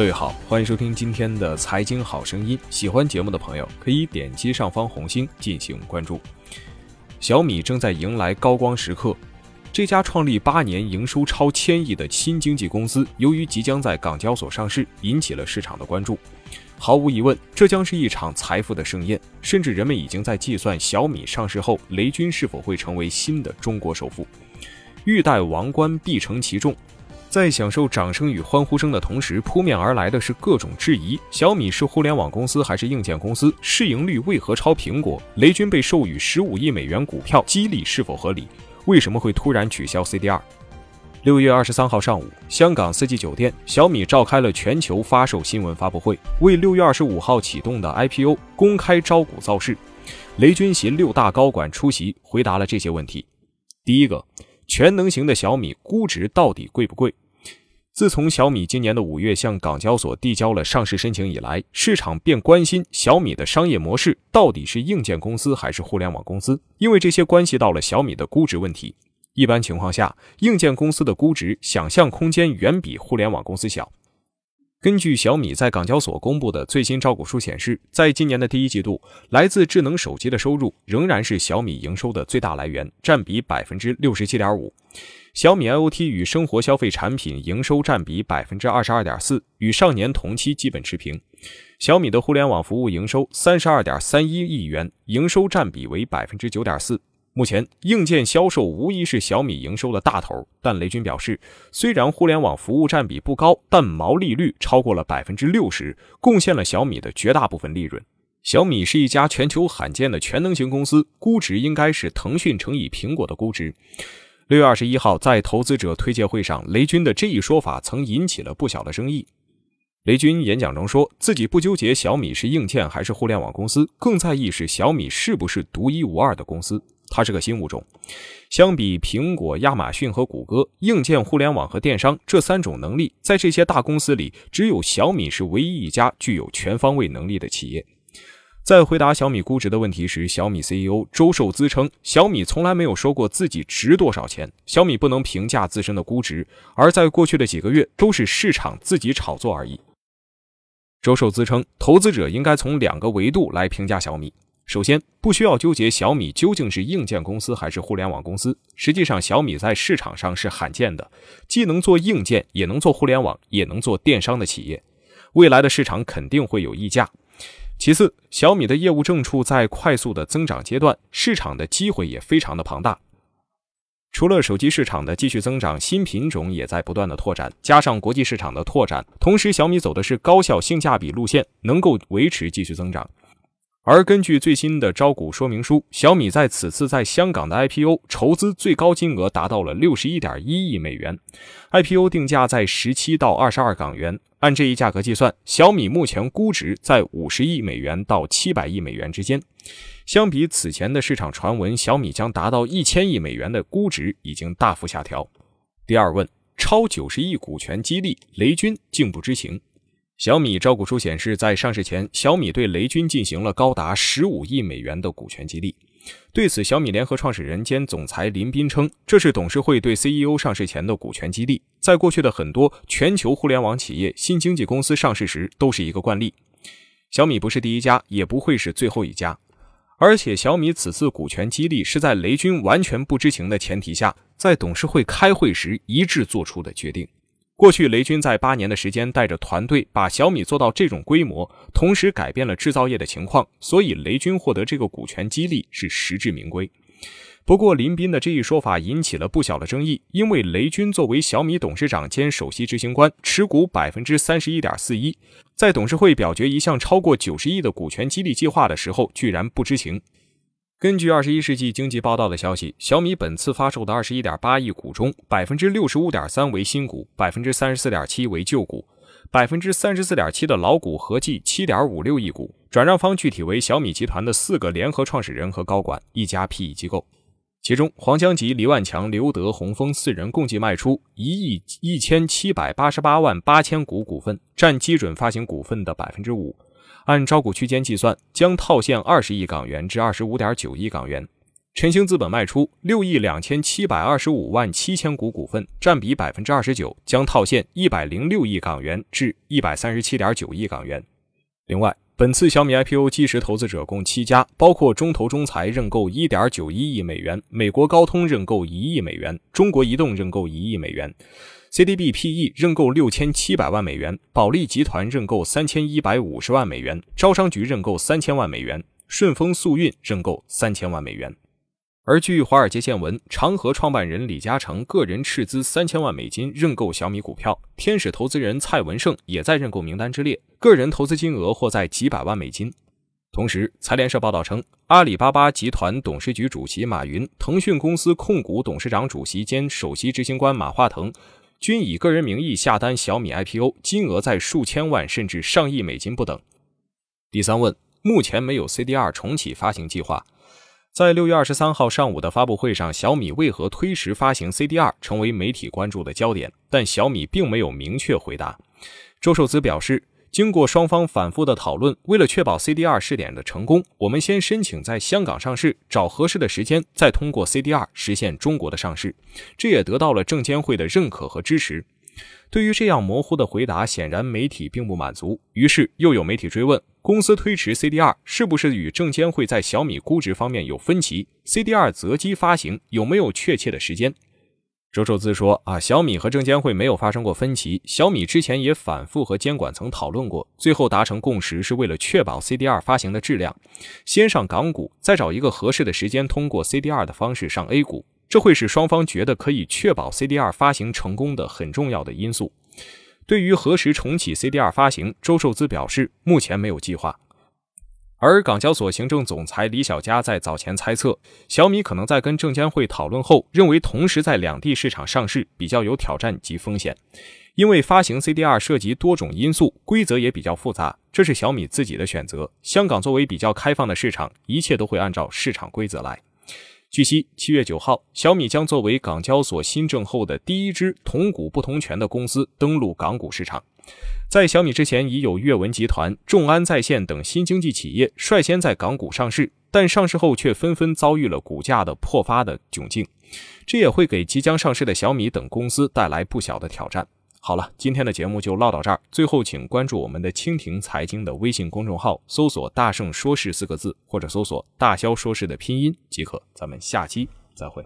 各位好，欢迎收听今天的财经好声音。喜欢节目的朋友可以点击上方红心进行关注。小米正在迎来高光时刻，这家创立八年、营收超千亿的新经济公司，由于即将在港交所上市，引起了市场的关注。毫无疑问，这将是一场财富的盛宴，甚至人们已经在计算小米上市后，雷军是否会成为新的中国首富。欲戴王冠，必承其重。在享受掌声与欢呼声的同时，扑面而来的是各种质疑：小米是互联网公司还是硬件公司？市盈率为何超苹果？雷军被授予十五亿美元股票激励是否合理？为什么会突然取消 CDR？六月二十三号上午，香港四季酒店，小米召开了全球发售新闻发布会，为六月二十五号启动的 IPO 公开招股造势。雷军携六大高管出席，回答了这些问题。第一个，全能型的小米估值到底贵不贵？自从小米今年的五月向港交所递交了上市申请以来，市场便关心小米的商业模式到底是硬件公司还是互联网公司，因为这些关系到了小米的估值问题。一般情况下，硬件公司的估值想象空间远比互联网公司小。根据小米在港交所公布的最新招股书显示，在今年的第一季度，来自智能手机的收入仍然是小米营收的最大来源，占比百分之六十七点五。小米 IoT 与生活消费产品营收占比百分之二十二点四，与上年同期基本持平。小米的互联网服务营收三十二点三一亿元，营收占比为百分之九点四。目前，硬件销售无疑是小米营收的大头，但雷军表示，虽然互联网服务占比不高，但毛利率超过了百分之六十，贡献了小米的绝大部分利润。小米是一家全球罕见的全能型公司，估值应该是腾讯乘以苹果的估值。六月二十一号，在投资者推介会上，雷军的这一说法曾引起了不小的争议。雷军演讲中说自己不纠结小米是硬件还是互联网公司，更在意是小米是不是独一无二的公司。它是个新物种，相比苹果、亚马逊和谷歌，硬件、互联网和电商这三种能力，在这些大公司里，只有小米是唯一一家具有全方位能力的企业。在回答小米估值的问题时，小米 CEO 周受资称，小米从来没有说过自己值多少钱，小米不能评价自身的估值，而在过去的几个月都是市场自己炒作而已。周受资称，投资者应该从两个维度来评价小米。首先，不需要纠结小米究竟是硬件公司还是互联网公司。实际上，小米在市场上是罕见的，既能做硬件，也能做互联网，也能做电商的企业。未来的市场肯定会有溢价。其次，小米的业务正处在快速的增长阶段，市场的机会也非常的庞大。除了手机市场的继续增长，新品种也在不断的拓展，加上国际市场的拓展，同时小米走的是高效性价比路线，能够维持继续增长。而根据最新的招股说明书，小米在此次在香港的 IPO 筹资最高金额达到了六十一点一亿美元，IPO 定价在十七到二十二港元。按这一价格计算，小米目前估值在五十亿美元到七百亿美元之间。相比此前的市场传闻，小米将达到一千亿美元的估值已经大幅下调。第二问：超九十亿股权激励，雷军竟不知情？小米招股书显示，在上市前，小米对雷军进行了高达十五亿美元的股权激励。对此，小米联合创始人兼总裁林斌称，这是董事会对 CEO 上市前的股权激励，在过去的很多全球互联网企业、新经济公司上市时都是一个惯例。小米不是第一家，也不会是最后一家。而且，小米此次股权激励是在雷军完全不知情的前提下，在董事会开会时一致做出的决定。过去，雷军在八年的时间带着团队把小米做到这种规模，同时改变了制造业的情况，所以雷军获得这个股权激励是实至名归。不过，林斌的这一说法引起了不小的争议，因为雷军作为小米董事长兼首席执行官，持股百分之三十一点四一，在董事会表决一项超过九十亿的股权激励计划的时候，居然不知情。根据二十一世纪经济报道的消息，小米本次发售的二十一点八亿股中，百分之六十五点三为新股，百分之三十四点七为旧股，百分之三十四点七的老股合计七点五六亿股。转让方具体为小米集团的四个联合创始人和高管，一家 PE 机构。其中，黄江吉、黎万强、刘德、洪峰四人共计卖出一亿一千七百八十八万八千股股份，占基准发行股份的百分之五。按招股区间计算，将套现二十亿港元至二十五点九亿港元。晨兴资本卖出六亿两千七百二十五万七千股股份，占比百分之二十九，将套现一百零六亿港元至一百三十七点九亿港元。另外，本次小米 IPO 基石投资者共七家，包括中投中财认购一点九一亿美元，美国高通认购一亿美元，中国移动认购一亿美元，CDB PE 认购六千七百万美元，保利集团认购三千一百五十万美元，招商局认购三千万美元，顺丰速运认购三千万美元。而据华尔街见闻，长河创办人李嘉诚个人斥资三千万美金认购小米股票，天使投资人蔡文胜也在认购名单之列，个人投资金额或在几百万美金。同时，财联社报道称，阿里巴巴集团董事局主席马云、腾讯公司控股董事长主席兼首席执行官马化腾均以个人名义下单小米 IPO，金额在数千万甚至上亿美金不等。第三问：目前没有 CDR 重启发行计划。在六月二十三号上午的发布会上，小米为何推迟发行 CDR 成为媒体关注的焦点，但小米并没有明确回答。周受资表示，经过双方反复的讨论，为了确保 CDR 试点的成功，我们先申请在香港上市，找合适的时间，再通过 CDR 实现中国的上市。这也得到了证监会的认可和支持。对于这样模糊的回答，显然媒体并不满足，于是又有媒体追问。公司推迟 CDR 是不是与证监会在小米估值方面有分歧？CDR 择机发行有没有确切的时间？周受资说：“啊，小米和证监会没有发生过分歧，小米之前也反复和监管层讨论过，最后达成共识是为了确保 CDR 发行的质量，先上港股，再找一个合适的时间通过 CDR 的方式上 A 股，这会是双方觉得可以确保 CDR 发行成功的很重要的因素。”对于何时重启 CDR 发行，周受资表示目前没有计划。而港交所行政总裁李小加在早前猜测，小米可能在跟证监会讨论后，认为同时在两地市场上市比较有挑战及风险，因为发行 CDR 涉及多种因素，规则也比较复杂，这是小米自己的选择。香港作为比较开放的市场，一切都会按照市场规则来。据悉，七月九号，小米将作为港交所新政后的第一支同股不同权的公司登陆港股市场。在小米之前，已有阅文集团、众安在线等新经济企业率先在港股上市，但上市后却纷纷遭遇了股价的破发的窘境，这也会给即将上市的小米等公司带来不小的挑战。好了，今天的节目就唠到这儿。最后，请关注我们的蜻蜓财经的微信公众号，搜索“大圣说事”四个字，或者搜索“大肖说事”的拼音即可。咱们下期再会。